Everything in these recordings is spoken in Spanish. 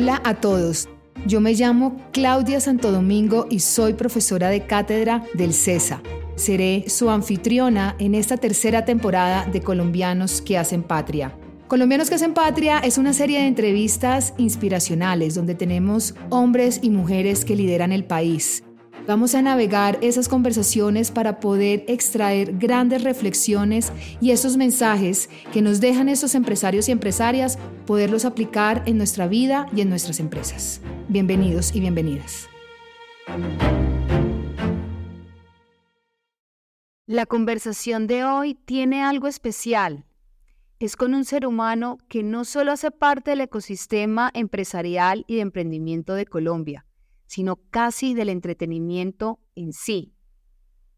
Hola a todos. Yo me llamo Claudia Santo Domingo y soy profesora de cátedra del CESA. Seré su anfitriona en esta tercera temporada de Colombianos que hacen patria. Colombianos que hacen patria es una serie de entrevistas inspiracionales donde tenemos hombres y mujeres que lideran el país. Vamos a navegar esas conversaciones para poder extraer grandes reflexiones y esos mensajes que nos dejan esos empresarios y empresarias, poderlos aplicar en nuestra vida y en nuestras empresas. Bienvenidos y bienvenidas. La conversación de hoy tiene algo especial es con un ser humano que no solo hace parte del ecosistema empresarial y de emprendimiento de Colombia, sino casi del entretenimiento en sí.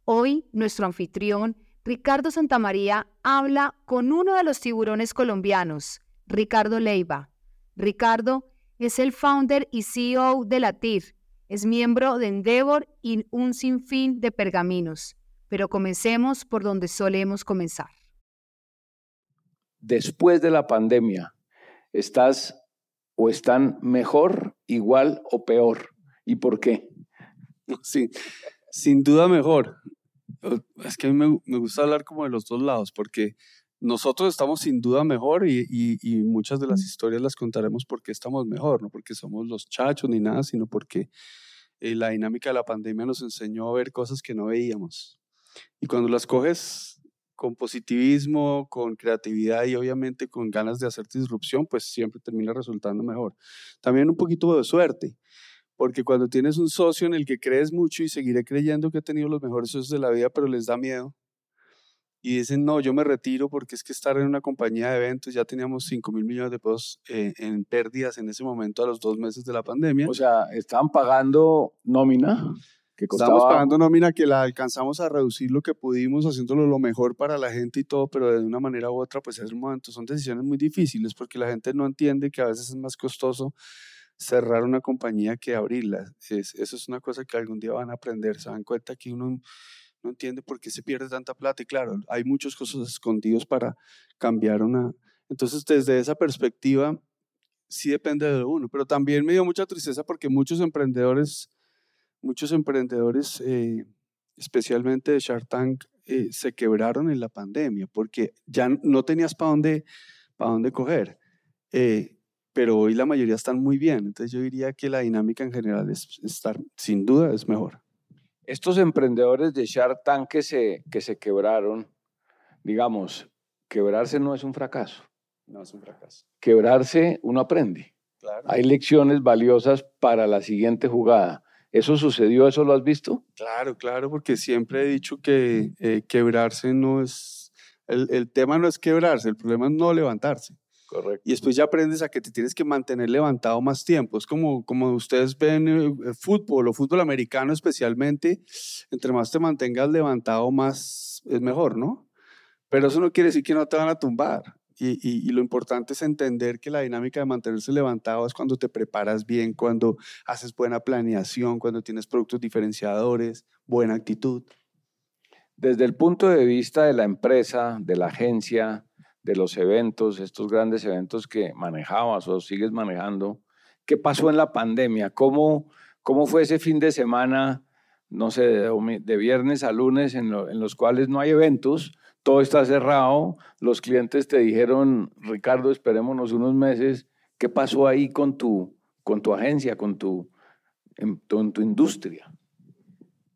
Hoy nuestro anfitrión, Ricardo Santamaría, habla con uno de los tiburones colombianos, Ricardo Leiva. Ricardo es el founder y CEO de Latir, es miembro de Endeavor y un sinfín de pergaminos. Pero comencemos por donde solemos comenzar después de la pandemia, ¿estás o están mejor, igual o peor? ¿Y por qué? Sí, sin duda mejor. Es que a mí me, gusta hablar como de los dos lados, porque nosotros estamos sin duda mejor y, muchas de las historias las contaremos porque estamos mejor, no porque somos los chachos ni nada, sino porque eh, la dinámica de la pandemia nos enseñó a ver cosas que no veíamos. Y cuando las coges con positivismo, con creatividad y obviamente con ganas de hacer disrupción, pues siempre termina resultando mejor. También un poquito de suerte, porque cuando tienes un socio en el que crees mucho y seguiré creyendo que he tenido los mejores socios de la vida, pero les da miedo, y dicen, no, yo me retiro porque es que estar en una compañía de eventos, ya teníamos 5 mil millones de pesos eh, en pérdidas en ese momento a los dos meses de la pandemia. O sea, ¿estaban pagando nómina? Estamos pagando nómina que la alcanzamos a reducir lo que pudimos, haciéndolo lo mejor para la gente y todo, pero de una manera u otra, pues es un momento, son decisiones muy difíciles porque la gente no entiende que a veces es más costoso cerrar una compañía que abrirla. Es, eso es una cosa que algún día van a aprender, se dan cuenta que uno no entiende por qué se pierde tanta plata y claro, hay muchos cosas escondidos para cambiar una... Entonces, desde esa perspectiva, sí depende de uno, pero también me dio mucha tristeza porque muchos emprendedores muchos emprendedores, eh, especialmente de Shark Tank, eh, se quebraron en la pandemia porque ya no tenías para dónde, para dónde coger. Eh, pero hoy la mayoría están muy bien. Entonces yo diría que la dinámica en general es estar, sin duda, es mejor. Estos emprendedores de Shark Tank que se, que se quebraron, digamos, quebrarse no es un fracaso. No es un fracaso. Quebrarse uno aprende. Hay lecciones valiosas para la siguiente jugada. ¿Eso sucedió? ¿Eso lo has visto? Claro, claro, porque siempre he dicho que eh, quebrarse no es, el, tema no es quebrarse, el problema es no levantarse. Correcto. Y después ya aprendes a que te tienes que mantener levantado más tiempo. Es como, como ustedes ven el eh, fútbol o fútbol americano especialmente, entre más te mantengas levantado, más es mejor, ¿no? Pero eso no quiere decir que no te van a tumbar. Y, lo importante es entender que la dinámica de mantenerse levantado es cuando te preparas bien, cuando haces buena planeación, cuando tienes productos diferenciadores, buena actitud. Desde el punto de vista de la empresa, de la agencia, de los eventos, estos grandes eventos que manejabas o sigues manejando, ¿qué pasó en la pandemia? ¿Cómo, cómo fue ese fin de semana, no sé, de, viernes a lunes en los cuales no hay eventos? todo está cerrado, los clientes te dijeron, Ricardo, esperémonos unos meses, ¿qué pasó ahí con tu, con tu agencia, con tu, en, tu industria?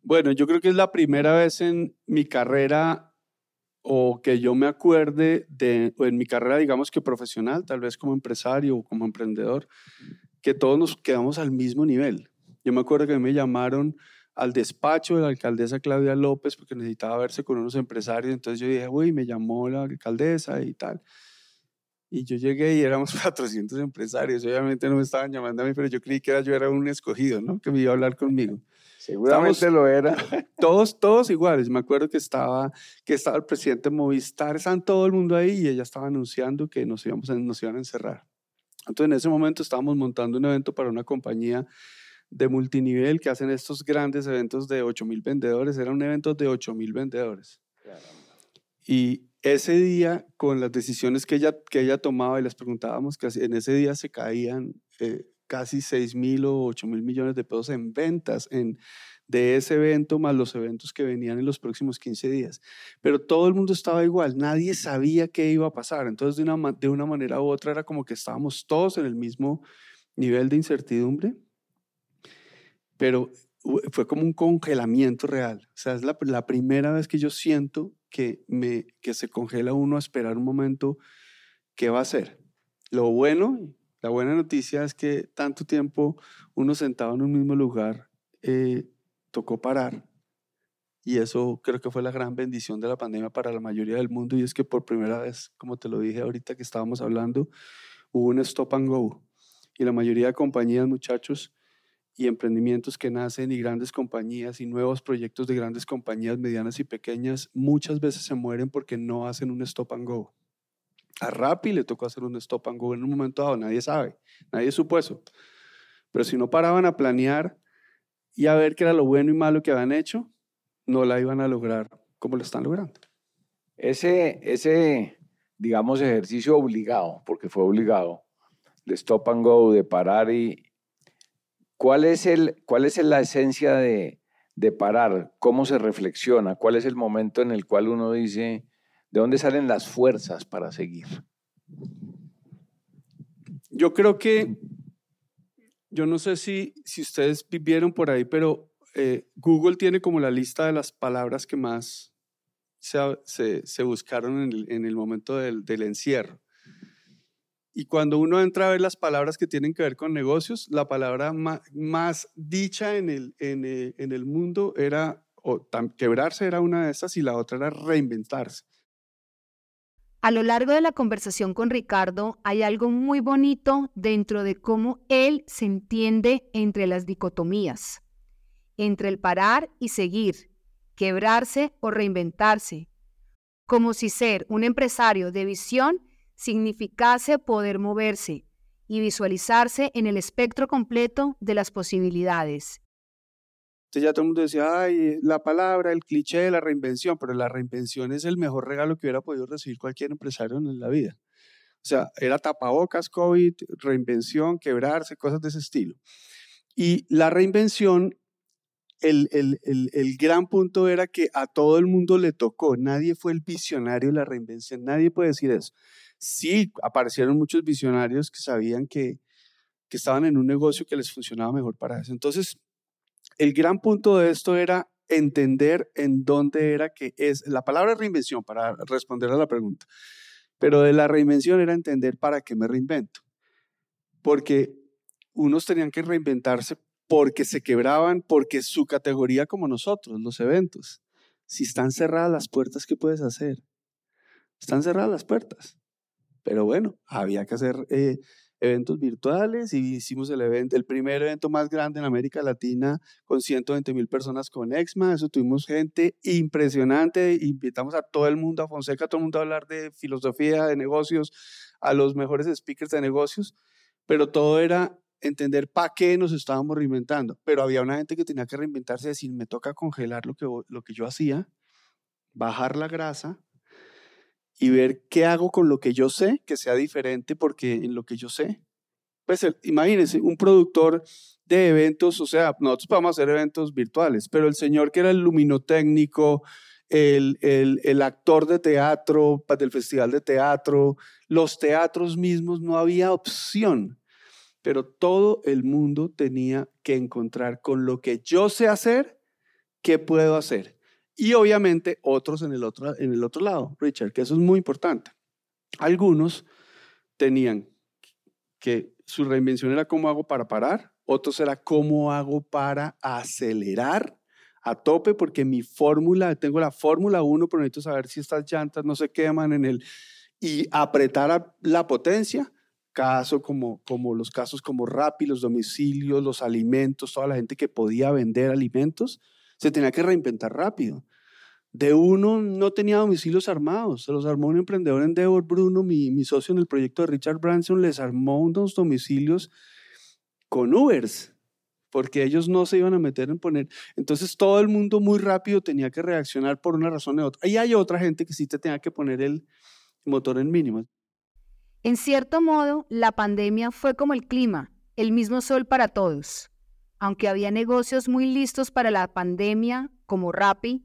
Bueno, yo creo que es la primera vez en mi carrera o que yo me acuerde de, en mi carrera, digamos que profesional, tal vez como empresario o como emprendedor, que todos nos quedamos al mismo nivel. Yo me acuerdo que me llamaron al despacho de la alcaldesa Claudia López porque necesitaba verse con unos empresarios. Entonces yo dije, uy, me llamó la alcaldesa y tal. Y yo llegué y éramos 400 empresarios. Obviamente no me estaban llamando a mí, pero yo creí que era, yo era un escogido, ¿no? Que me iba a hablar conmigo. Seguramente lo era. Todos, todos iguales. Me acuerdo que estaba, que estaba el presidente Movistar, estaban todo el mundo ahí y ella estaba anunciando que nos, íbamos nos iban a encerrar. Entonces en ese momento estábamos montando un evento para una compañía de multinivel que hacen estos grandes eventos de 8.000 vendedores. Era un evento de 8.000 vendedores. Y ese día, con las decisiones que ella, que ella tomaba y les preguntábamos, que en ese día se caían, eh, casi 6 mil o 8 mil millones de pesos en ventas en, de ese evento más los eventos que venían en los próximos 15 días. Pero todo el mundo estaba igual, nadie sabía qué iba a pasar. Entonces, de una, de una manera u otra, era como que estábamos todos en el mismo nivel de incertidumbre, pero fue como un congelamiento real. O sea, es la, la primera vez que yo siento que, me, que se congela uno a esperar un momento qué va a ser. Lo bueno, la buena noticia es que tanto tiempo uno sentado en un mismo lugar eh, tocó parar. Y eso creo que fue la gran bendición de la pandemia para la mayoría del mundo. Y es que por primera vez, como te lo dije ahorita que estábamos hablando, hubo un stop and go. Y la mayoría de compañías, muchachos, y emprendimientos que nacen y grandes compañías y nuevos proyectos de grandes compañías medianas y pequeñas, muchas veces se mueren porque no hacen un stop and go. A Rappi le tocó hacer un stop and go en un momento dado, nadie sabe, nadie supo. Pero si no paraban a planear y a ver qué era lo bueno y malo que habían hecho, no la iban a lograr como lo están logrando. Ese, ese, digamos, ejercicio obligado, porque fue obligado, de stop and go, de parar y... ¿Cuál es, el, cuál es la esencia de, de parar? ¿Cómo se reflexiona? ¿Cuál es el momento en el cual uno dice, ¿de dónde salen las fuerzas para seguir? Yo creo que yo no sé si, si ustedes vieron por ahí, pero eh, Google tiene como la lista de las palabras que más se, se, buscaron en el, en el momento del, del, encierro. Y cuando uno entra a ver las palabras que tienen que ver con negocios, la palabra más, dicha en el, en, el, en el mundo era, o quebrarse era una de esas y la otra era reinventarse. A lo largo de la conversación con Ricardo hay algo muy bonito dentro de cómo él se entiende entre las dicotomías, entre el parar y seguir, quebrarse o reinventarse, como si ser un empresario de visión significase poder moverse y visualizarse en el espectro completo de las posibilidades ya todo el mundo decía, ay, la palabra, el cliché de la reinvención, pero la reinvención es el mejor regalo que hubiera podido recibir cualquier empresario en la vida. O sea, era tapabocas, COVID, reinvención, quebrarse, cosas de ese estilo. Y la reinvención, el, el, el, el, gran punto era que a todo el mundo le tocó. Nadie fue el visionario de la reinvención. Nadie puede decir eso. Sí, aparecieron muchos visionarios que sabían que, que estaban en un negocio que les funcionaba mejor para eso. Entonces, el gran punto de esto era entender en dónde era que es la palabra reinvención para responder a la pregunta. Pero de la reinvención era entender para qué me reinvento. Porque unos tenían que reinventarse porque se quebraban, porque su categoría como nosotros, los eventos. Si están cerradas las puertas, ¿qué puedes hacer? Están cerradas las puertas. Pero bueno, había que hacer eh, eventos virtuales y hicimos el, evento, el primer evento más grande en América Latina con 120 mil personas con EXMA. Eso tuvimos gente impresionante. Invitamos a todo el mundo, a Fonseca, a todo el mundo a hablar de filosofía, de negocios, a los mejores speakers de negocios. Pero todo era entender para qué nos estábamos reinventando. Pero había una gente que tenía que reinventarse y decir, me toca congelar lo que, lo que yo hacía, bajar la grasa y ver qué hago con lo que yo sé, que sea diferente porque en lo que yo sé. Pues imagínense, un productor de eventos, o sea, nosotros podemos hacer eventos virtuales, pero el señor que era el luminotécnico, el, el, actor de teatro del festival de teatro, los teatros mismos, no había opción. Pero todo el mundo tenía que encontrar con lo que yo sé hacer, qué puedo hacer. Y obviamente otros en el otro, en el otro lado, Richard, que eso es muy importante. Algunos tenían que su reinvención era cómo hago para parar, otros era cómo hago para acelerar a tope, porque mi fórmula, tengo la fórmula 1, pero necesito saber si estas llantas no se queman en el... y apretar la potencia, caso como, como los casos como Rappi, los domicilios, los alimentos, toda la gente que podía vender alimentos, se tenía que reinventar rápido. De uno no tenía domicilios armados, se los armó un emprendedor en Endeavor, Bruno, mi, mi socio en el proyecto de Richard Branson, les armó unos domicilios con Ubers, porque ellos no se iban a meter en poner. Entonces todo el mundo muy rápido tenía que reaccionar por una razón u otra. Y hay otra gente que sí te tenía que poner el motor en mínimo. En cierto modo, la pandemia fue como el clima, el mismo sol para todos. Aunque había negocios muy listos para la pandemia, como Rappi,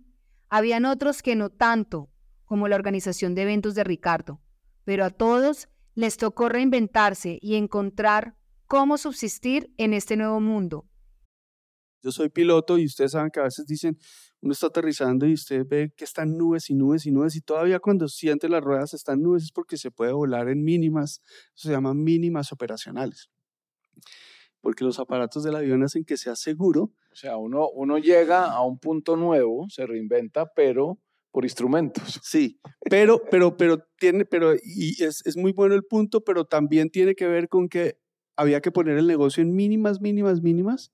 habían otros que no tanto, como la organización de eventos de Ricardo. Pero a todos les tocó reinventarse y encontrar cómo subsistir en este nuevo mundo. Yo soy piloto y ustedes saben que a veces dicen, uno está aterrizando y usted ve que están nubes y nubes y nubes y todavía cuando siente las ruedas están nubes es porque se puede volar en mínimas, eso se llama mínimas operacionales. Porque los aparatos del avión hacen que sea seguro. O sea, uno, uno llega a un punto nuevo, se reinventa, pero por instrumentos. Sí, pero, pero, pero tiene, pero, y es, es muy bueno el punto, pero también tiene que ver con que había que poner el negocio en mínimas, mínimas, mínimas.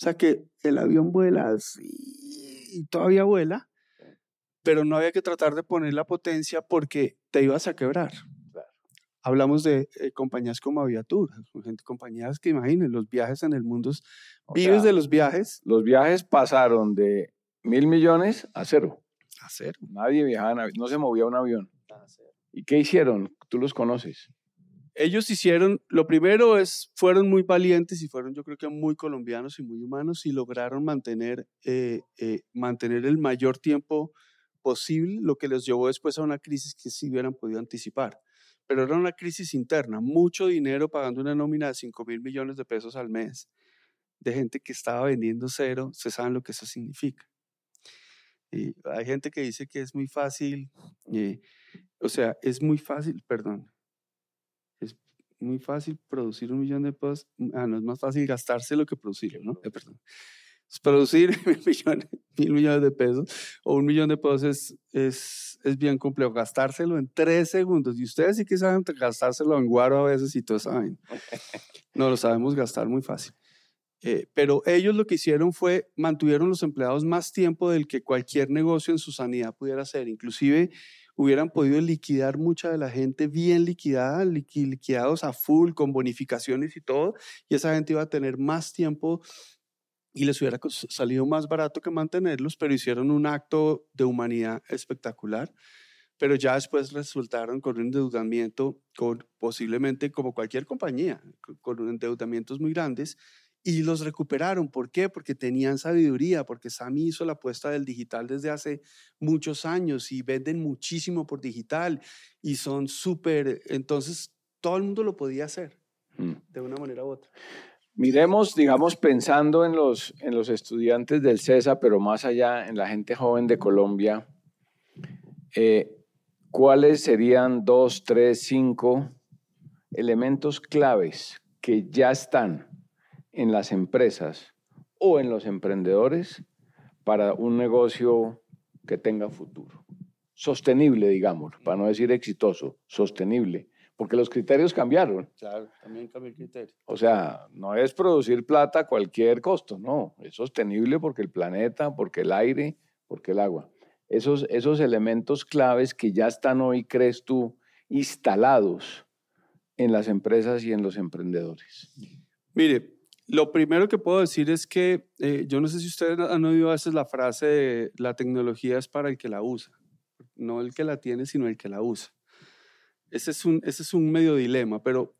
O sea que el avión vuela y todavía vuela, pero no había que tratar de poner la potencia porque te ibas a quebrar. Hablamos de eh, compañías como Aviatur, gente, compañías que imaginen, los viajes en el mundo, vives de los viajes. Los viajes pasaron de mil millones a cero. A cero. Nadie viajaba, no se movía un avión. ¿Y qué hicieron? Tú los conoces ellos hicieron, lo primero es, fueron muy valientes y fueron yo creo que muy colombianos y muy humanos y lograron mantener, eh, eh, mantener el mayor tiempo posible, lo que les llevó después a una crisis que sí hubieran podido anticipar. Pero era una crisis interna, mucho dinero pagando una nómina de 5 mil millones de pesos al mes, de gente que estaba vendiendo cero, se saben lo que eso significa. Y hay gente que dice que es muy fácil, eh, o sea, es muy fácil, perdón, muy fácil producir un millón de pesos. Ah, no, es más fácil gastárselo que producirlo, ¿no? Eh, perdón. Producir mil millones, mil millones de pesos o un millón de pesos es, es, es, bien complejo. Gastárselo en tres segundos. Y ustedes sí que saben gastárselo en guaro a veces y todos saben. No lo sabemos gastar muy fácil. Eh, pero ellos lo que hicieron fue mantuvieron los empleados más tiempo del que cualquier negocio en su sanidad pudiera hacer. Inclusive hubieran podido liquidar mucha de la gente bien liquidada, liquidados a full, con bonificaciones y todo, y esa gente iba a tener más tiempo y les hubiera salido más barato que mantenerlos, pero hicieron un acto de humanidad espectacular. Pero ya después resultaron con un endeudamiento, con, posiblemente como cualquier compañía, con endeudamientos muy grandes, y los recuperaron. ¿Por qué? Porque tenían sabiduría, porque Sami hizo la apuesta del digital desde hace muchos años y venden muchísimo por digital y son súper, entonces todo el mundo lo podía hacer mm. de una manera u otra. Miremos, digamos, pensando en los, en los estudiantes del CESA, pero más allá en la gente joven de Colombia, eh, ¿cuáles serían dos, tres, cinco elementos claves que ya están en las empresas o en los emprendedores para un negocio que tenga futuro. Sostenible, digamos, para no decir exitoso, sostenible, porque los criterios cambiaron. Claro, también cambió el criterio. O sea, no es producir plata a cualquier costo, no, es sostenible porque el planeta, porque el aire, porque el agua. Esos, esos elementos claves que ya están hoy, crees tú, instalados en las empresas y en los emprendedores. Mire, lo primero que puedo decir es que eh, yo no sé si ustedes han oído a veces la frase de la tecnología es para el que la usa, no el que la tiene, sino el que la usa. Ese es un, ese es un medio dilema, pero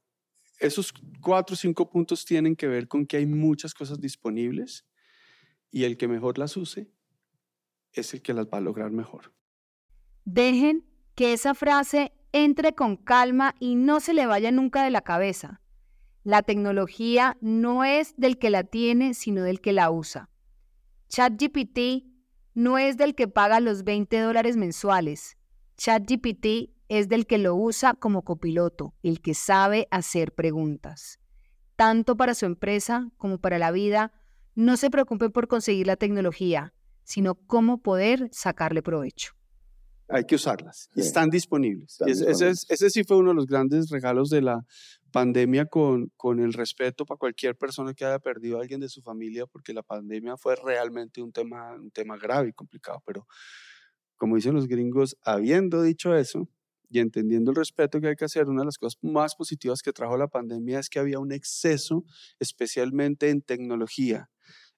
esos cuatro o cinco puntos tienen que ver con que hay muchas cosas disponibles y el que mejor las use es el que las va a lograr mejor. Dejen que esa frase entre con calma y no se le vaya nunca de la cabeza. La tecnología no es del que la tiene, sino del que la usa. ChatGPT no es del que paga los 20 dólares mensuales. ChatGPT es del que lo usa como copiloto, el que sabe hacer preguntas. Tanto para su empresa como para la vida, no se preocupen por conseguir la tecnología, sino cómo poder sacarle provecho. Hay que usarlas. Están disponibles. ese, ese, sí fue uno de los grandes regalos de la pandemia con, con el respeto para cualquier persona que haya perdido a alguien de su familia, porque la pandemia fue realmente un tema, un tema grave y complicado. Pero como dicen los gringos, habiendo dicho eso y entendiendo el respeto que hay que hacer, una de las cosas más positivas que trajo la pandemia es que había un exceso, especialmente en tecnología,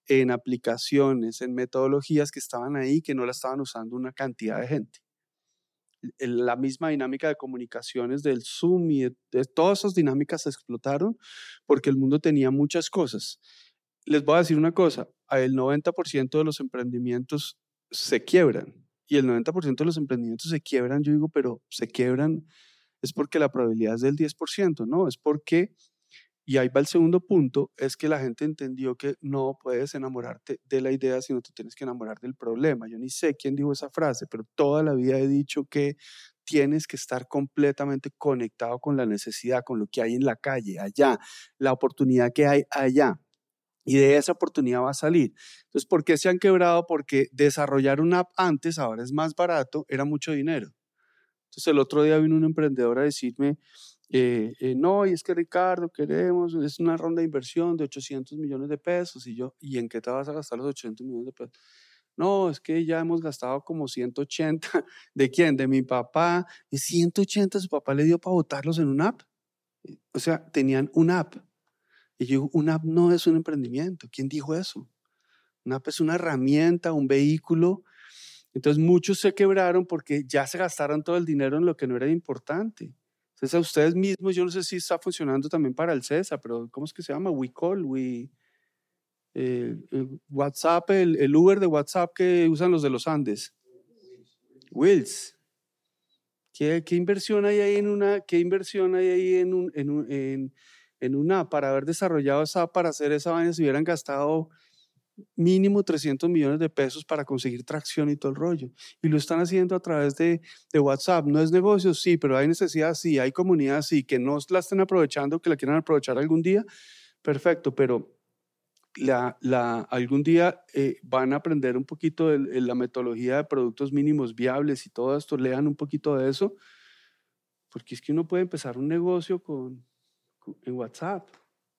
en aplicaciones, en metodologías que estaban ahí que no la estaban usando una cantidad de gente. la misma dinámica de comunicaciones del Zoom y de, todas esas dinámicas se explotaron porque el mundo tenía muchas cosas. Les voy a decir una cosa, el 90% de los emprendimientos se quiebran y el 90% de los emprendimientos se quiebran, yo digo, pero se quiebran es porque la probabilidad es del 10%, ¿no? Es porque y ahí va el segundo punto, es que la gente entendió que no puedes enamorarte de la idea, sino tú tienes que enamorar del problema. Yo ni sé quién dijo esa frase, pero toda la vida he dicho que tienes que estar completamente conectado con la necesidad, con lo que hay en la calle, allá, la oportunidad que hay allá. Y de esa oportunidad va a salir. Entonces, ¿por qué se han quebrado? Porque desarrollar una app antes, ahora es más barato, era mucho dinero. Entonces, el otro día vino un emprendedor a decirme, eh, eh, no, y es que Ricardo, queremos, es una ronda de inversión de 800 millones de pesos. Y yo, ¿y en qué te vas a gastar los 800 millones de pesos? No, es que ya hemos gastado como 180. ¿De quién? De mi papá. Y 180 su papá le dio para votarlos en una app. O sea, tenían una app. Y yo, una app no es un emprendimiento. ¿Quién dijo eso? Una app es una herramienta, un vehículo. Entonces muchos se quebraron porque ya se gastaron todo el dinero en lo que no era importante. Entonces a ustedes mismos, yo no sé si está funcionando también para el CESA, pero ¿cómo es que se llama? WeCall, We, eh, WhatsApp, el, Uber de WhatsApp que usan los de los Andes. Wills. ¿Qué, ¿Qué, inversión hay ahí en una, qué inversión hay ahí en, un, en una para haber desarrollado esa para hacer esa vaina si hubieran gastado mínimo 300 millones de pesos para conseguir tracción y todo el rollo. Y lo están haciendo a través de, de, WhatsApp. No es negocio, sí, pero hay necesidad, sí, hay comunidad, sí, que no la estén aprovechando, que la quieran aprovechar algún día, perfecto, pero la, algún día eh, van a aprender un poquito de, la metodología de productos mínimos viables y todo esto, lean un poquito de eso, porque es que uno puede empezar un negocio con, en WhatsApp.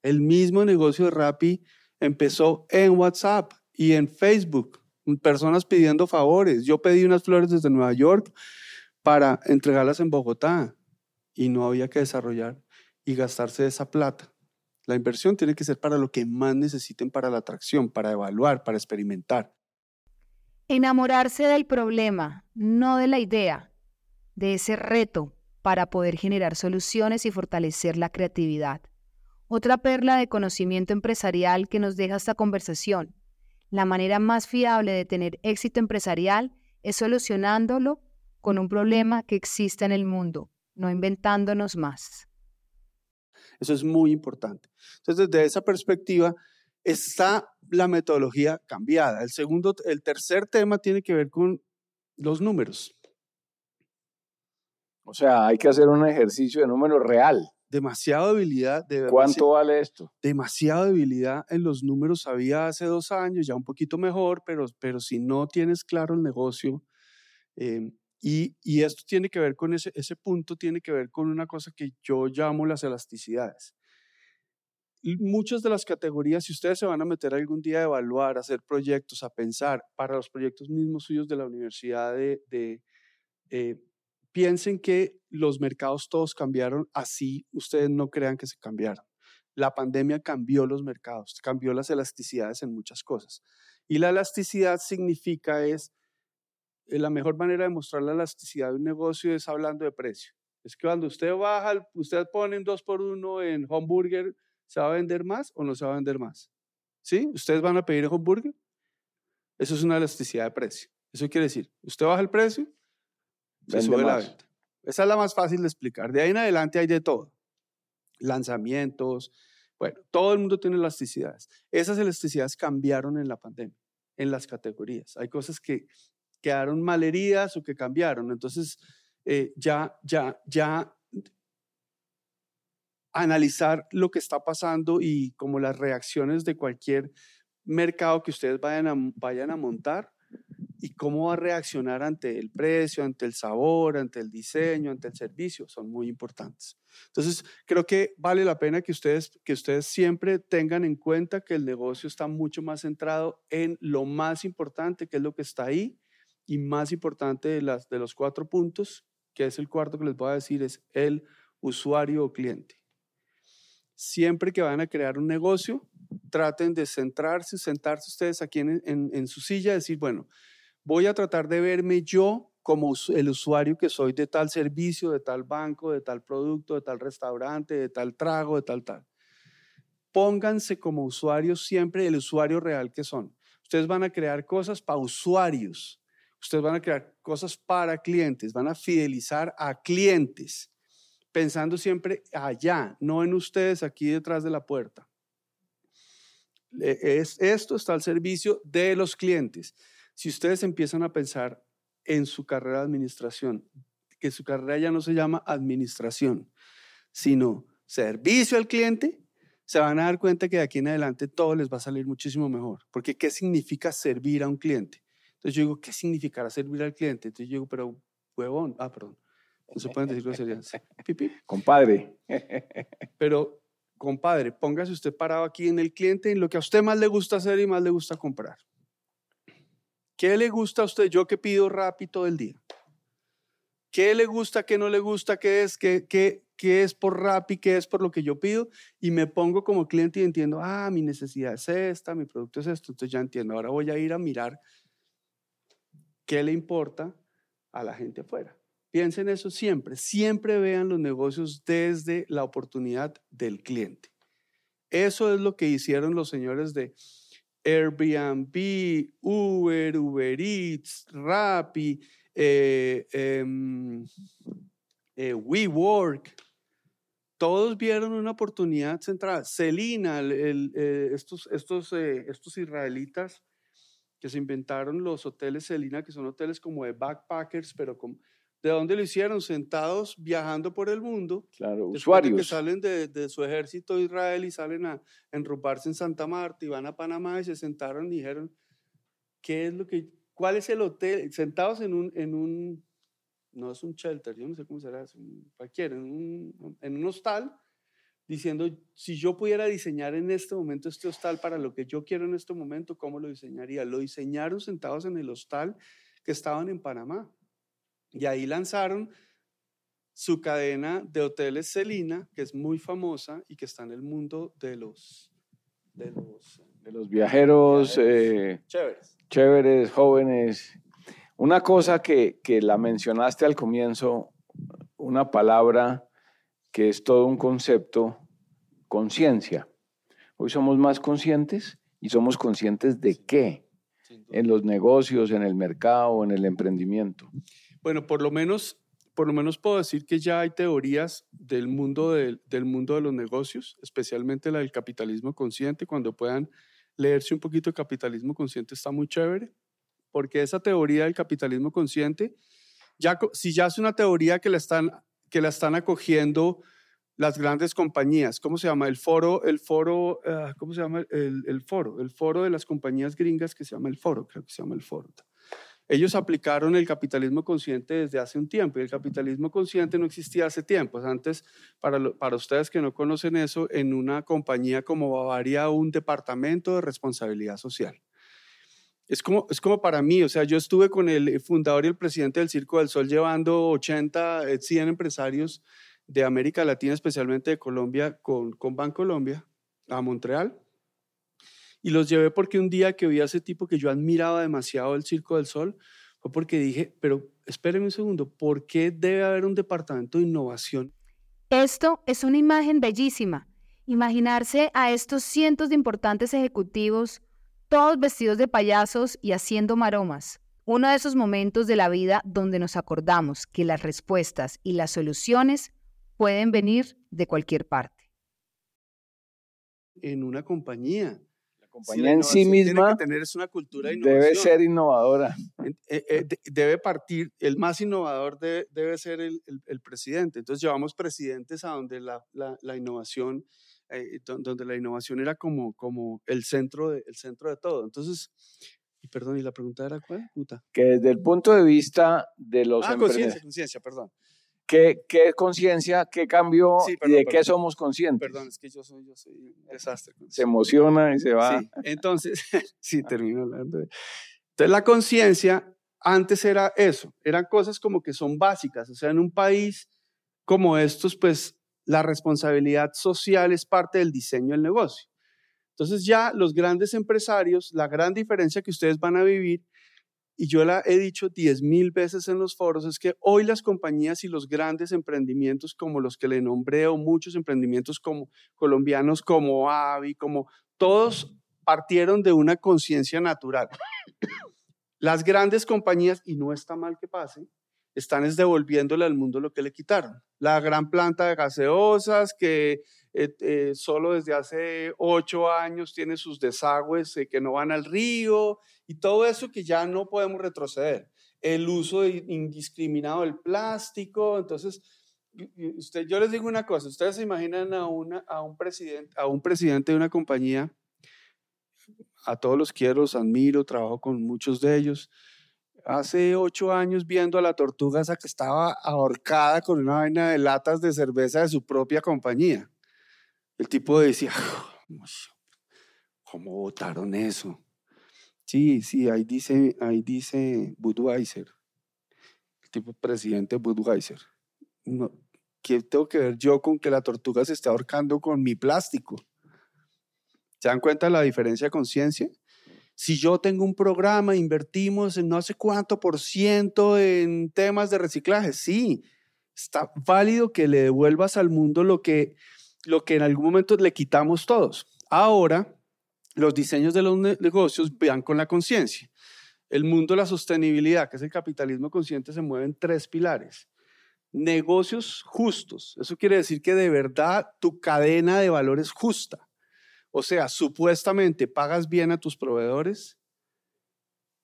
El mismo negocio de Rappi empezó en WhatsApp y en Facebook, personas pidiendo favores. Yo pedí unas flores desde Nueva York para entregarlas en Bogotá y no había que desarrollar y gastarse esa plata. La inversión tiene que ser para lo que más necesiten para la atracción, para evaluar, para experimentar. Enamorarse del problema, no de la idea, de ese reto para poder generar soluciones y fortalecer la creatividad. Otra perla de conocimiento empresarial que nos deja esta conversación. La manera más fiable de tener éxito empresarial es solucionándolo con un problema que existe en el mundo, no inventándonos más. Eso es muy importante. Entonces, desde esa perspectiva, está la metodología cambiada. El segundo, el tercer tema tiene que ver con los números. O sea, hay que hacer un ejercicio de número real demasiada debilidad. De ¿Cuánto vale esto? Demasiada debilidad en los números había hace dos años, ya un poquito mejor, pero, pero si no tienes claro el negocio, em, y, y, esto tiene que ver con ese, ese punto, tiene que ver con una cosa que yo llamo las elasticidades. Y muchas de las categorías, si ustedes se van a meter algún día a evaluar, a hacer proyectos, a pensar para los proyectos mismos suyos de la universidad de, de eh, piensen que los mercados todos cambiaron, así ustedes no crean que se cambiaron. La pandemia cambió los mercados, cambió las elasticidades en muchas cosas. Y la elasticidad significa es, eh, la mejor manera de mostrar la elasticidad de un negocio es hablando de precio. Es que cuando usted baja, usted pone un 2 por 1 en hamburger, ¿se va a vender más o no se va a vender más? ¿Sí? ¿Ustedes van a pedir hamburger? Eso es una elasticidad de precio. Eso quiere decir, usted baja el precio, se sube la venta. Esa es la más fácil de explicar. De ahí en adelante hay de todo. Lanzamientos, bueno, todo el mundo tiene elasticidades. Esas elasticidades cambiaron en la pandemia, en las categorías. Hay cosas que quedaron malheridas o que cambiaron. Entonces, eh, ya, ya, ya analizar lo que está pasando y como las reacciones de cualquier mercado que ustedes vayan a, vayan a montar, y cómo va a reaccionar ante el precio, ante el sabor, ante el diseño, ante el servicio, son muy importantes. Entonces, creo que vale la pena que ustedes, que ustedes siempre tengan en cuenta que el negocio está mucho más centrado en lo más importante, que es lo que está ahí, y más importante de, las, de los cuatro puntos, que es el cuarto que les voy a decir, es el usuario o cliente. Siempre que van a crear un negocio, traten de centrarse, sentarse ustedes aquí en, en, en su silla, decir, bueno, voy a tratar de verme yo como el usuario que soy de tal servicio, de tal banco, de tal producto, de tal restaurante, de tal trago, de tal tal. Pónganse como usuarios siempre el usuario real que son. Ustedes van a crear cosas para usuarios. Ustedes van a crear cosas para clientes, van a fidelizar a clientes, pensando siempre allá, no en ustedes aquí detrás de la puerta. Es, esto está al servicio de los clientes. Si ustedes empiezan a pensar en su carrera de administración, que su carrera ya no se llama administración, sino servicio al cliente, se van a dar cuenta que de aquí en adelante todo les va a salir muchísimo mejor. Porque ¿qué significa servir a un cliente? Entonces yo digo, ¿qué significará servir al cliente? Entonces yo digo, pero huevón, ah, perdón. No se pueden decir groserías. Compadre. Pero, compadre, póngase usted parado aquí en el cliente, en lo que a usted más le gusta hacer y más le gusta comprar. ¿Qué le gusta a usted? Yo que pido rápido todo el día. ¿Qué le gusta, qué no le gusta, qué es, qué, qué, qué es por Rappi, qué es por lo que yo pido? Y me pongo como cliente y entiendo, ah, mi necesidad es esta, mi producto es esto, entonces ya entiendo. Ahora voy a ir a mirar qué le importa a la gente afuera. Piensen eso siempre, siempre vean los negocios desde la oportunidad del cliente. Eso es lo que hicieron los señores de Airbnb, Uber, Uber Eats, Rappi, eh, em, eh, WeWork. Todos vieron una oportunidad central. Celina, eh, estos, estos, estos israelitas que se inventaron los hoteles Celina, que son hoteles como de backpackers, pero como ¿De dónde lo hicieron? Sentados viajando por el mundo. Claro, usuarios. que salen de, su ejército de Israel y salen a enruparse en Santa Marta y van a Panamá y se sentaron y dijeron, ¿qué es lo que, cuál es el hotel? Sentados en un, en un no es un shelter, yo no sé cómo será, es cualquiera, en un, en un hostal, diciendo, si yo pudiera diseñar en este momento este hostal para lo que yo quiero en este momento, ¿cómo lo diseñaría? Lo diseñaron sentados en el hostal que estaban en Panamá. Y ahí lanzaron su cadena de hoteles Celina, que es muy famosa y que está en el mundo de los, de los, de los viajeros, eh, chéveres. chéveres, jóvenes. Una cosa que, que la mencionaste al comienzo, una palabra que es todo un concepto, conciencia. Hoy somos más conscientes y somos conscientes de qué en los negocios, en el mercado, en el emprendimiento. Bueno, por lo menos, por lo menos puedo decir que ya hay teorías del mundo, del mundo de los negocios, especialmente la del capitalismo consciente. Cuando puedan leerse un poquito de capitalismo consciente está muy chévere, porque esa teoría del capitalismo consciente, ya, si ya es una teoría que la están, que la están acogiendo las grandes compañías, ¿cómo se llama? El foro, el foro, ah, ¿cómo se llama? El, el, foro, el foro de las compañías gringas que se llama el foro, creo que se llama el foro. Ellos aplicaron el capitalismo consciente desde hace un tiempo y el capitalismo consciente no existía hace tiempo. Antes, para, para ustedes que no conocen eso, en una compañía como Bavaria, un departamento de responsabilidad social. Es como, es como para mí, o sea, yo estuve con el fundador y el presidente del Circo del Sol llevando 80, 100 eh, empresarios de América Latina, especialmente de Colombia, con, con Bancolombia a Montreal y los llevé porque un día que vi a ese tipo que yo admiraba demasiado el Circo del Sol, fue porque dije, pero espérenme un segundo, ¿por qué debe haber un departamento de innovación? Esto es una imagen bellísima. Imaginarse a estos cientos de importantes ejecutivos, todos vestidos de payasos y haciendo maromas. Uno de esos momentos de la vida donde nos acordamos que las respuestas y las soluciones pueden venir de cualquier parte. En una compañía, compañía en sí misma tener es una cultura debe ser innovadora. Eh, eh, debe partir, el más innovador debe ser el, el, presidente. Entonces llevamos presidentes a donde la, la, innovación, eh, donde la innovación era como, como el, centro de, el centro de todo. Entonces, y perdón, ¿y la pregunta era cuál? Puta. Que desde el punto de vista de los ah, conciencia, conciencia, perdón. ¿Qué, qué conciencia, qué cambio y de qué somos conscientes? Perdón, es que yo soy, yo soy un desastre. Se emociona y se va. Sí, entonces, sí, termino hablando. Entonces, la conciencia antes era eso, eran cosas como que son básicas, o sea, en un país como estos, pues la responsabilidad social es parte del diseño del negocio. Entonces ya los grandes empresarios, la gran diferencia que ustedes van a vivir y yo la he dicho diez mil veces en los foros, es que hoy las compañías y los grandes emprendimientos como los que le nombré o muchos emprendimientos como colombianos como Avi, como todos partieron de una conciencia natural. Las grandes compañías, y no está mal que pase, están es devolviéndole al mundo lo que le quitaron. La gran planta de gaseosas que eh, eh, solo desde hace ocho años tiene sus desagües eh, que no van al río y todo eso que ya no podemos retroceder. El uso indiscriminado del plástico. Entonces, usted, yo les digo una cosa, ustedes se imaginan a, una, a, un presidente, a un presidente de una compañía, a todos los quiero, los admiro, trabajo con muchos de ellos, hace ocho años viendo a la tortuga esa que estaba ahorcada con una vaina de latas de cerveza de su propia compañía. El tipo decía, ¿cómo votaron eso? Sí, sí, ahí dice, ahí dice Budweiser, el tipo presidente Budweiser. No, ¿Qué tengo que ver yo con que la tortuga se esté ahorcando con mi plástico? ¿Se dan cuenta de la diferencia de conciencia? Si yo tengo un programa, invertimos en no sé cuánto por ciento en temas de reciclaje, sí, está válido que le devuelvas al mundo lo que, lo que en algún momento le quitamos todos. Ahora, los diseños de los negocios vean con la conciencia. El mundo de la sostenibilidad, que es el capitalismo consciente, se mueve en tres pilares. Negocios justos. Eso quiere decir que de verdad tu cadena de valor es justa. O sea, supuestamente pagas bien a tus proveedores,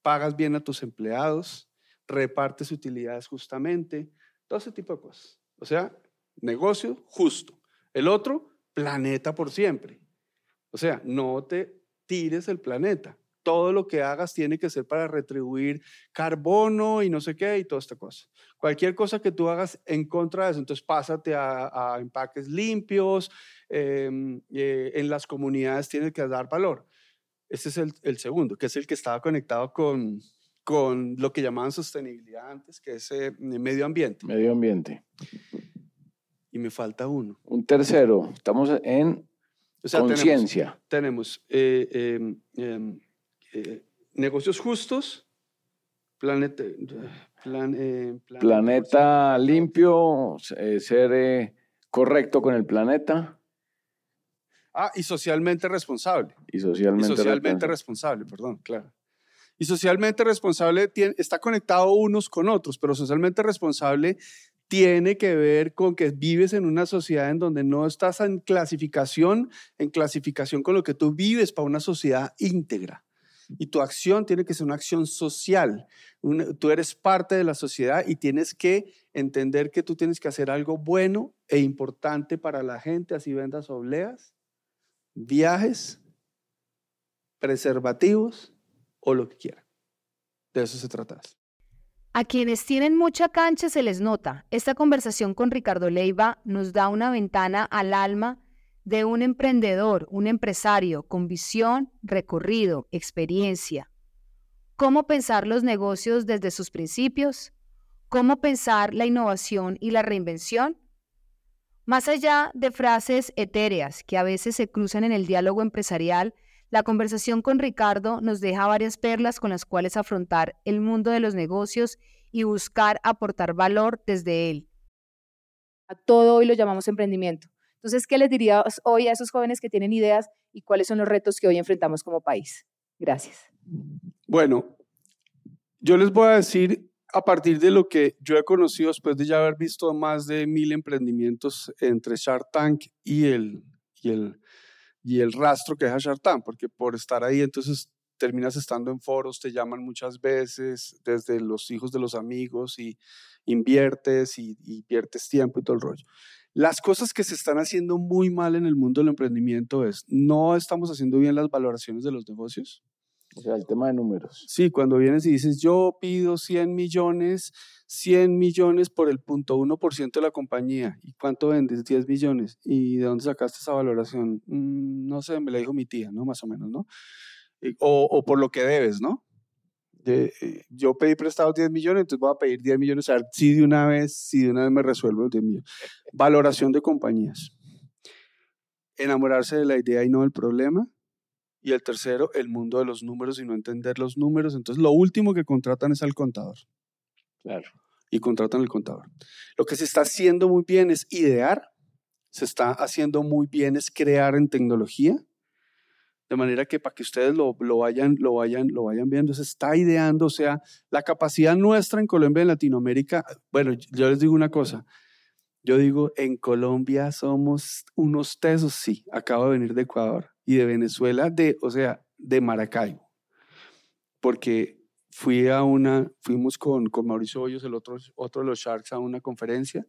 pagas bien a tus empleados, repartes utilidades justamente, todo ese tipo de cosas. O sea, negocio justo. El otro, planeta por siempre. O sea, no te tires el planeta. Todo lo que hagas tiene que ser para retribuir carbono y no sé qué y toda esta cosa. Cualquier cosa que tú hagas en contra de eso, entonces pásate a, empaques limpios, em, eh, en las comunidades tienes que dar valor. Ese es el, segundo, que es el que estaba conectado con, con lo que llamaban sostenibilidad antes, que es eh, medio ambiente. Medio ambiente. Y me falta uno. Un tercero, estamos en conciencia. Tenemos, eh, em, em, negocios justos, planeta, eh, planeta limpio, eh, ser eh, correcto con el planeta. Ah, y socialmente responsable. Y socialmente, socialmente responsable. perdón, claro. Y socialmente responsable está conectado unos con otros, pero socialmente responsable tiene que ver con que vives en una sociedad en donde no estás en clasificación, en clasificación con lo que tú vives para una sociedad íntegra y tu acción tiene que ser una acción social. tú eres parte de la sociedad y tienes que entender que tú tienes que hacer algo bueno e importante para la gente, así vendas obleas, viajes, preservativos o lo que quieran. De eso se trata. A quienes tienen mucha cancha se les nota. Esta conversación con Ricardo Leiva nos da una ventana al alma de un emprendedor, un empresario con visión, recorrido, experiencia. ¿Cómo pensar los negocios desde sus principios? ¿Cómo pensar la innovación y la reinvención? Más allá de frases etéreas que a veces se cruzan en el diálogo empresarial, la conversación con Ricardo nos deja varias perlas con las cuales afrontar el mundo de los negocios y buscar aportar valor desde él. A todo hoy lo llamamos emprendimiento. Entonces, ¿qué les dirías hoy a esos jóvenes que tienen ideas y cuáles son los retos que hoy enfrentamos como país? Gracias. Bueno, yo les voy a decir a partir de lo que yo he conocido después de ya haber visto más de mil emprendimientos entre Shark Tank y el, y el, y el rastro que deja Shark Tank, porque por estar ahí entonces terminas estando en foros, te llaman muchas veces, desde los hijos de los amigos y inviertes y, y tiempo y todo el rollo. Las cosas que se están haciendo muy mal en el mundo del emprendimiento es, no estamos haciendo bien las valoraciones de los negocios. O sea, el tema de números. Sí, cuando vienes y dices, yo pido 100 millones, 100 millones por el punto 1% de la compañía. ¿Y cuánto vendes? 10 millones. ¿Y de dónde sacaste esa valoración? Mm, no sé, me la dijo mi tía, ¿no? Más o menos, ¿no? O, o por lo que debes, ¿no? Eh, yo pedí prestado 10 millones, entonces voy a pedir 10 millones, a ver si de una vez, si de una vez me resuelvo los 10 millones. Valoración de compañías. Enamorarse de la idea y no del problema. Y el tercero, el mundo de los números y no entender los números. Entonces, lo último que contratan es al contador. Claro. Y contratan al contador. Lo que se está haciendo muy bien es idear, se está haciendo muy bien es crear en tecnología, de manera que para que ustedes lo, lo, vayan, lo, vayan, lo vayan viendo, se está ideando, o sea, la capacidad nuestra en Colombia y en Latinoamérica, bueno, yo les digo una cosa, yo digo, en Colombia somos unos tesos, sí, acabo de venir de Ecuador y de Venezuela, de, o sea, de Maracaibo, porque fui a una, fuimos con, con Mauricio Hoyos, el otro, otro de los Sharks, a una conferencia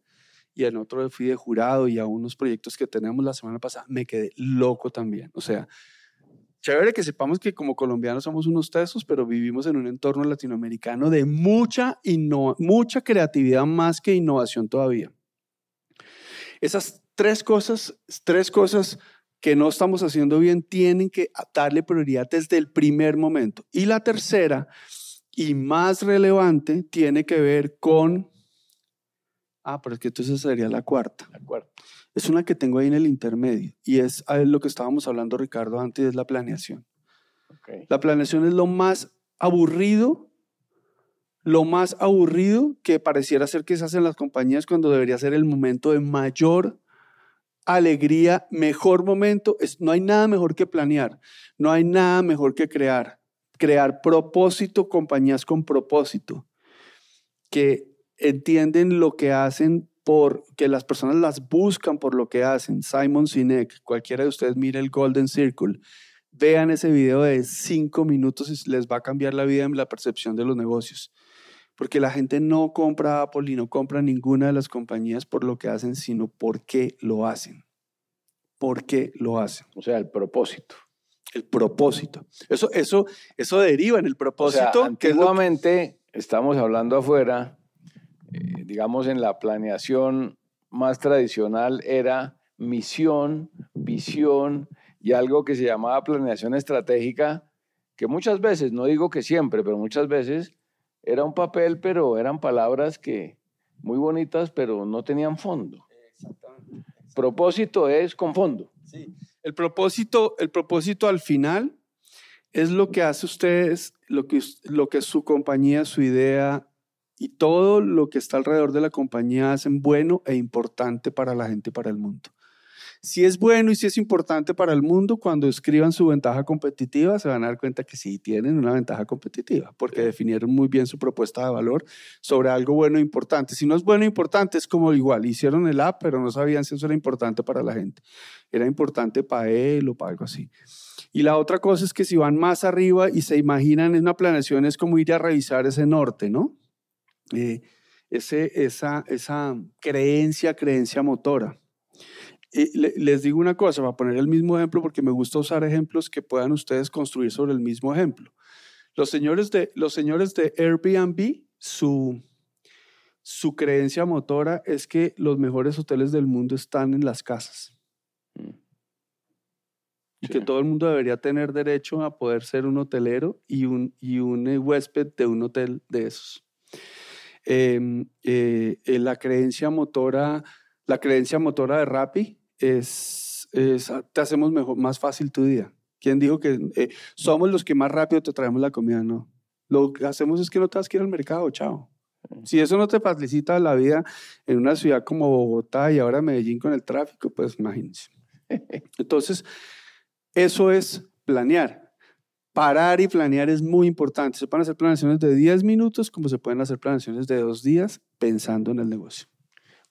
y en otro fui de jurado y a unos proyectos que tenemos la semana pasada, me quedé loco también, o sea, chévere que sepamos que como colombianos somos unos tesos, pero vivimos en un entorno latinoamericano de mucha, mucha creatividad más que innovación todavía. Esas tres cosas, tres cosas que no estamos haciendo bien tienen que darle prioridad desde el primer momento. Y la tercera y más relevante tiene que ver con... Ah, pero es que entonces sería la cuarta. La cuarta. Es una que tengo ahí en el intermedio y es lo que estábamos hablando, Ricardo, antes, es la planeación. La planeación es lo más aburrido, lo más aburrido que pareciera ser que se hace en las compañías cuando debería ser el momento de mayor alegría, mejor momento. Es, no hay nada mejor que planear, no hay nada mejor que crear. Crear propósito, compañías con propósito, que entienden lo que hacen por que las personas las buscan por lo que hacen. Simon Sinek, cualquiera de ustedes mire el Golden Circle, vean ese video de cinco minutos y les va a cambiar la vida en la percepción de los negocios. Porque la gente no compra Apple y no compra ninguna de las compañías por lo que hacen, sino por qué lo hacen. ¿Por qué lo hacen? O sea, el propósito. El propósito. Eso, eso, eso deriva en el propósito. antiguamente, estamos hablando afuera, eh, digamos, en la planeación más tradicional era misión, visión y algo que se llamaba planeación estratégica, que muchas veces, no digo que siempre, pero muchas veces era un papel, pero eran palabras que muy bonitas, pero no tenían fondo. Exactamente. Propósito es con fondo. Sí. El propósito, el propósito al final es lo que hace ustedes, lo que, lo que su compañía, su idea, y todo lo que está alrededor de la compañía hacen bueno e importante para la gente y para el mundo. Si es bueno y si es importante para el mundo, cuando escriban su ventaja competitiva, se van a dar cuenta que sí tienen una ventaja competitiva, porque definieron muy bien su propuesta de valor sobre algo bueno e importante. Si no es bueno e importante, es como igual, hicieron el app, pero no sabían si eso era importante para la gente. Era importante para él o para algo así. Y la otra cosa es que si van más arriba y se imaginan en una planeación, es como ir a revisar ese norte, ¿no? Eh, ese, esa, esa creencia, creencia motora. Y les digo una cosa, para poner el mismo ejemplo, porque me gusta usar ejemplos que puedan ustedes construir sobre el mismo ejemplo. Los señores de, los señores de Airbnb, su, su creencia motora es que los mejores hoteles del mundo están en las casas. Mm. Y que todo el mundo debería tener derecho a poder ser un hotelero y un, y un eh, huésped de un hotel de esos. Em, eh, eh, la creencia motora, la creencia motora de Rappi es, ah, te hacemos mejor, más fácil tu día. ¿Quién dijo que eh, somos los que más rápido te traemos la comida? No. Lo que hacemos es que no te vas a ir al mercado, chao. Si eso no te facilita la vida en una ciudad como Bogotá y ahora Medellín con el tráfico, pues imagínense. Entonces, eso es planear. Parar y planear es muy importante. Se pueden hacer planeaciones de 10 minutos como se pueden hacer planeaciones de dos días pensando en el negocio.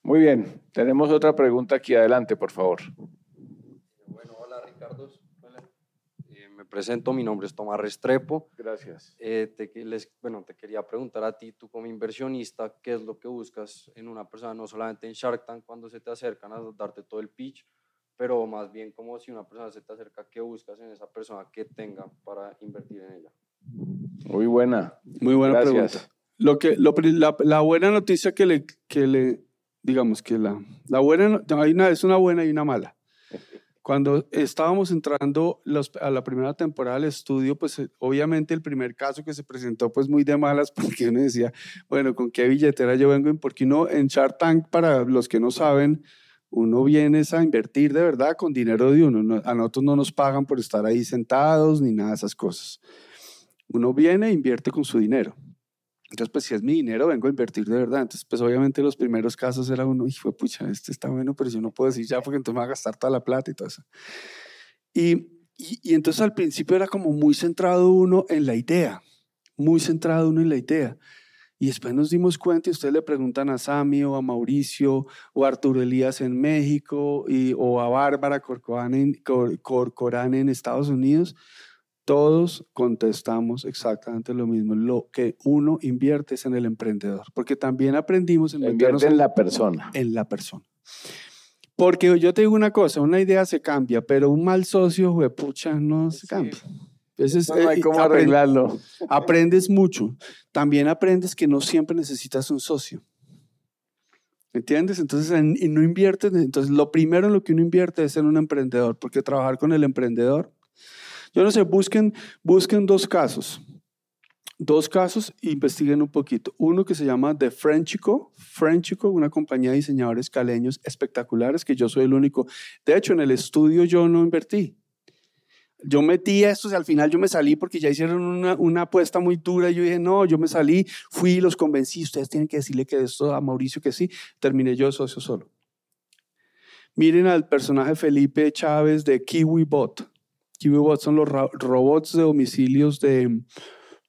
Muy bien. Tenemos otra pregunta aquí. Adelante, por favor. Bueno, hola Ricardo. Eh, me presento, mi nombre es Tomás Restrepo. Gracias. Eh, te, les, bueno, te quería preguntar a ti, tú como inversionista, ¿qué es lo que buscas en una persona, no solamente en Shark Tank, cuando se te acercan a darte todo el pitch, pero más bien como si una persona se te acerca, ¿qué buscas en esa persona que tenga para invertir en ella? Muy buena. Muy buena pregunta. Lo que, lo, la, la, buena noticia que le, que le digamos que la, la buena, hay una, es una buena y una mala. Cuando estábamos entrando los, a la primera temporada del estudio, pues eh, obviamente el primer caso que se presentó, pues muy de malas, porque uno decía, bueno, ¿con qué billetera yo vengo? Porque uno en Shark Tank, para los que no saben, Uno viene a invertir de verdad con dinero de uno. a nosotros no nos pagan por estar ahí sentados ni nada de esas cosas. Uno viene e invierte con su dinero. Entonces, pues si es mi dinero, vengo a invertir de verdad. Entonces, pues obviamente los primeros casos era uno, y fue, pucha, este está bueno, pero yo no puedo decir ya porque entonces me va a gastar toda la plata y todo eso. Y, y, entonces al principio era como muy centrado uno en la idea, muy centrado uno en la idea. Y después nos dimos cuenta y ustedes le preguntan a Sami o a Mauricio o a Arturo Elías en México y, o a Bárbara Corcoran en, Corcoran en Estados Unidos todos contestamos exactamente lo mismo. Lo que uno invierte es en el emprendedor, porque también aprendimos en en, la persona. En la persona. Porque yo te digo una cosa, una idea se cambia, pero un mal socio, pucha, no se cambia. Entonces, no hay eh, cómo arreglarlo. Aprendes mucho. También aprendes que no siempre necesitas un socio. ¿Entiendes? Entonces, y no inviertes. Entonces, lo primero en lo que uno invierte es en un emprendedor, porque trabajar con el emprendedor yo no sé, busquen, busquen dos casos. Dos casos, investiguen un poquito. Uno que se llama The Frenchico, Frenchico, una compañía de diseñadores caleños espectaculares, que yo soy el único. De hecho, en el estudio yo no invertí. Yo metí esto y al final yo me salí porque ya hicieron una, una, apuesta muy dura. Yo dije, no, yo me salí, fui y los convencí. Ustedes tienen que decirle que esto a Mauricio que sí. Terminé yo socio solo. Miren al personaje Felipe Chávez de KiwiBot. KiwiBot son los robots de domicilios de,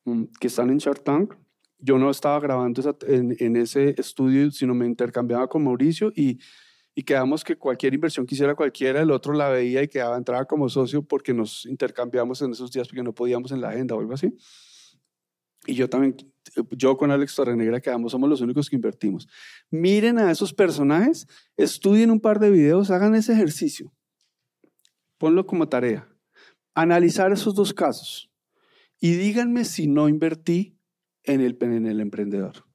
mm, que están en Shark Tank. Yo no estaba grabando en, en, ese estudio, sino me intercambiaba con Mauricio y, y quedamos que cualquier inversión que hiciera cualquiera, el otro la veía y quedaba, entraba como socio porque nos intercambiamos en esos días porque no podíamos en la agenda o algo así. Y yo también, yo con Alex Torrenegra quedamos, somos los únicos que invertimos. Miren a esos personajes, estudien un par de videos, hagan ese ejercicio. Ponlo como tarea analizar esos dos casos y díganme si no invertí en el, en el emprendedor.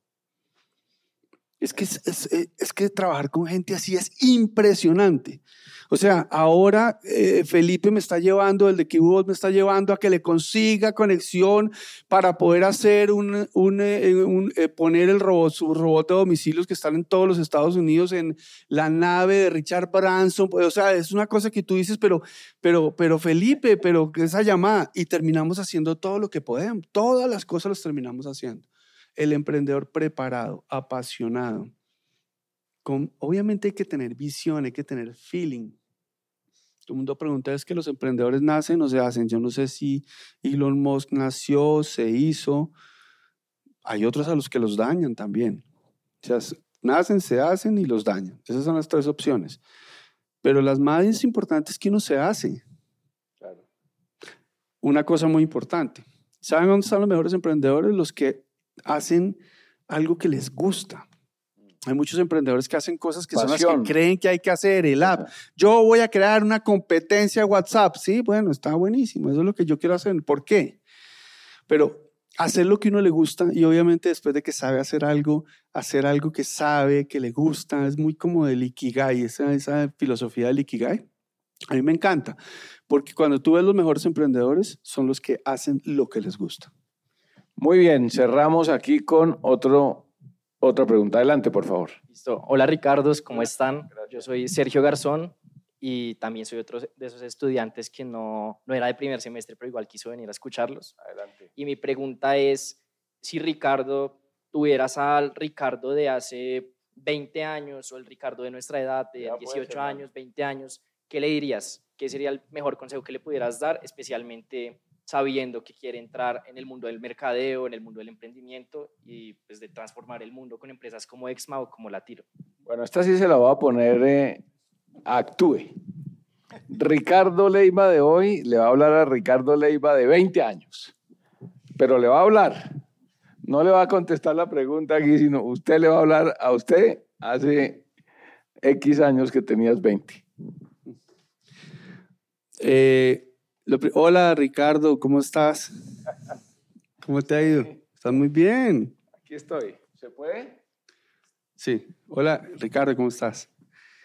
Es que, es, es, que trabajar con gente así es impresionante. O sea, ahora eh, Felipe me está llevando, el de Keyboard me está llevando a que le consiga conexión para poder hacer un, un, eh, un eh, poner el robot, su robot de domicilios que están en todos los Estados Unidos en la nave de Richard Branson. O sea, es una cosa que tú dices, pero, pero, pero Felipe, pero esa llamada. Y terminamos haciendo todo lo que podemos. Todas las cosas las terminamos haciendo. El emprendedor preparado, apasionado obviamente hay que tener visión, hay que tener feeling. Todo el mundo pregunta, ¿es que los emprendedores nacen o se hacen? Yo no sé si Elon Musk nació, se hizo. Hay otros a los que los dañan también. O sea, nacen, se hacen y los dañan. Esas son las tres opciones. Pero las más importantes es que uno se hace. Una cosa muy importante. ¿Saben dónde están los mejores emprendedores? Los que hacen algo que les gusta. Hay muchos emprendedores que hacen cosas que son las que creen que hay que hacer, el app. Yo voy a crear una competencia WhatsApp. Sí, bueno, está buenísimo. Eso es lo que yo quiero hacer. ¿Por qué? Pero hacer lo que uno le gusta y obviamente después de que sabe hacer algo, hacer algo que sabe, que le gusta, es muy como del Ikigai, esa, esa filosofía del Ikigai. A mí me encanta, porque cuando tú ves los mejores emprendedores, son los que hacen lo que les gusta. Muy bien, cerramos aquí con otro otra pregunta, adelante, por favor. Listo. Hola, Ricardos, ¿cómo están? Yo soy Sergio Garzón y también soy otro de esos estudiantes que no, no era de primer semestre, pero igual quiso venir a escucharlos. Adelante. Y mi pregunta es, si Ricardo, tuvieras al Ricardo de hace 20 años o el Ricardo de nuestra edad, de 18 años, 20 años, ¿qué le dirías? ¿Qué sería el mejor consejo que le pudieras dar, especialmente sabiendo que quiere entrar en el mundo del mercadeo, en el mundo del emprendimiento y pues de transformar el mundo con empresas como Exma o como Latiro. Bueno, esta sí se la voy a poner eh, Actúe. Ricardo Leiva de hoy le va a hablar a Ricardo Leiva de 20 años, pero le va a hablar. No le va a contestar la pregunta aquí, sino usted le va a hablar a usted hace X años que tenías 20. Eh, Hola Ricardo, ¿cómo estás? ¿Cómo te ha ido? ¿Estás muy bien? Aquí estoy. ¿Se puede? Sí. Hola Ricardo, ¿cómo estás?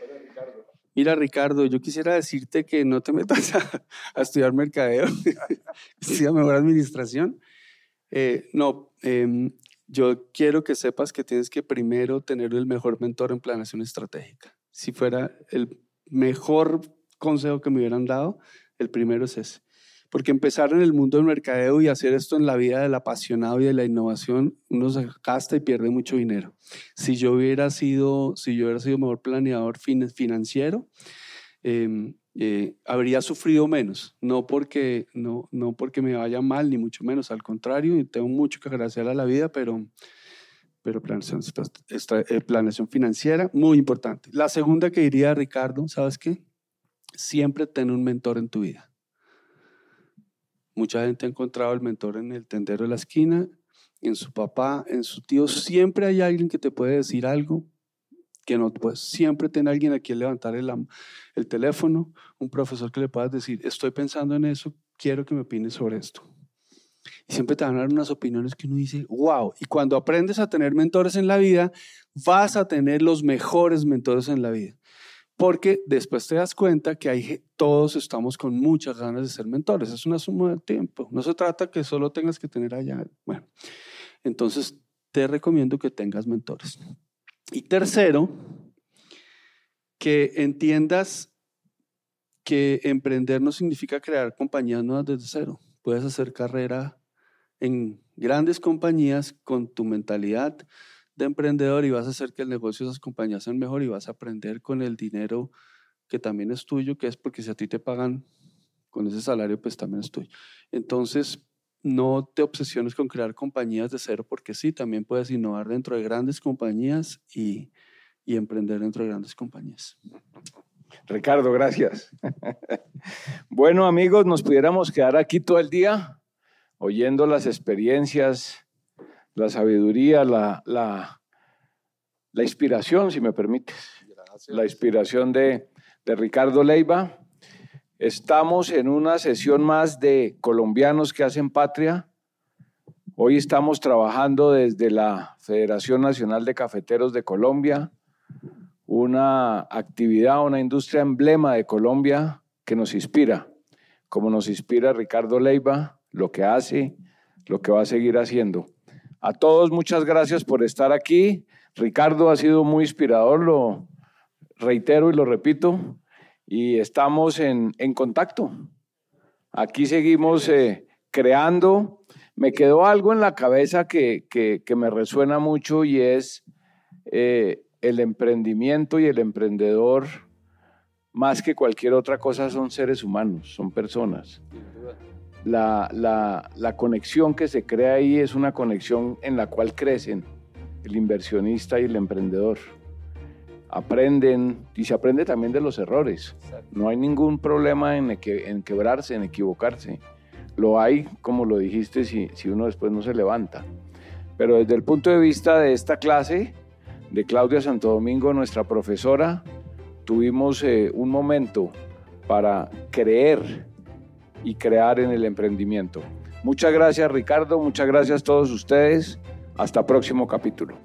Hola Ricardo. Mira Ricardo, yo quisiera decirte que no te metas a, estudiar mercadeo, estudia mejor administración. Eh, no, em, yo quiero que sepas que tienes que primero tener el mejor mentor en planeación estratégica. si fuera el mejor consejo que me hubieran dado, el primero es ese. Porque empezar en el mundo del mercadeo y hacer esto en la vida del apasionado y de la innovación, uno se gasta y pierde mucho dinero. Si yo hubiera sido, si yo hubiera sido mejor planeador financiero, em, eh, habría sufrido menos. No porque, no, no porque me vaya mal, ni mucho menos. Al contrario, tengo mucho que agradecer a la vida, pero, pero planeación, eh, planeación financiera, muy importante. La segunda que diría Ricardo, ¿sabes qué? Siempre ten un mentor en tu vida Mucha gente ha encontrado el mentor en el tendero de la esquina, en su papá, en su tío. Siempre hay alguien que te puede decir algo que no puedes. Siempre ten alguien a quien levantar el, el teléfono, un profesor que le puedas decir, estoy pensando en eso, quiero que me opines sobre esto. Y siempre te van a dar unas opiniones que uno dice, wow. Y cuando aprendes a tener mentores en la vida, vas a tener los mejores mentores en la vida porque después te das cuenta que hay, todos estamos con muchas ganas de ser mentores. Es una suma de tiempo. No se trata que solo tengas que tener allá. Bueno, entonces te recomiendo que tengas mentores. Y tercero, que entiendas que emprender no significa crear compañías nuevas desde cero. Puedes hacer carrera en grandes compañías con tu mentalidad, de emprendedor y vas a hacer que el negocio de esas compañías sean mejor y vas a aprender con el dinero que también es tuyo, que es porque si a ti te pagan con ese salario, pues también es tuyo. Entonces, no te obsesiones con crear compañías de cero, porque sí, también puedes innovar dentro de grandes compañías y, y emprender dentro de grandes compañías. Ricardo, gracias. bueno, amigos, nos pudiéramos quedar aquí todo el día oyendo las experiencias la sabiduría, la, la, la inspiración, si me permites. La inspiración de, de Ricardo Leiva. Estamos en una sesión más de colombianos que hacen patria. Hoy estamos trabajando desde la Federación Nacional de Cafeteros de Colombia, una actividad, una industria emblema de Colombia que nos inspira, como nos inspira Ricardo Leiva, lo que hace, lo que va a seguir haciendo. A todos muchas gracias por estar aquí. Ricardo ha sido muy inspirador, lo reitero y lo repito, y estamos en, contacto. Aquí seguimos eh, creando. Me quedó algo en la cabeza que, me resuena mucho y es eh, el emprendimiento y el emprendedor, más que cualquier otra cosa, son seres humanos, son personas la, la, conexión que se crea ahí es una conexión en la cual crecen el inversionista y el emprendedor. Aprenden y se aprende también de los errores. No hay ningún problema en, en quebrarse, en equivocarse. Lo hay, como lo dijiste, si, si uno después no se levanta. Pero desde el punto de vista de esta clase, de Claudia Santo Domingo, nuestra profesora, tuvimos eh, un momento para creer y crear en el emprendimiento. Muchas gracias Ricardo, muchas gracias a todos ustedes. Hasta próximo capítulo.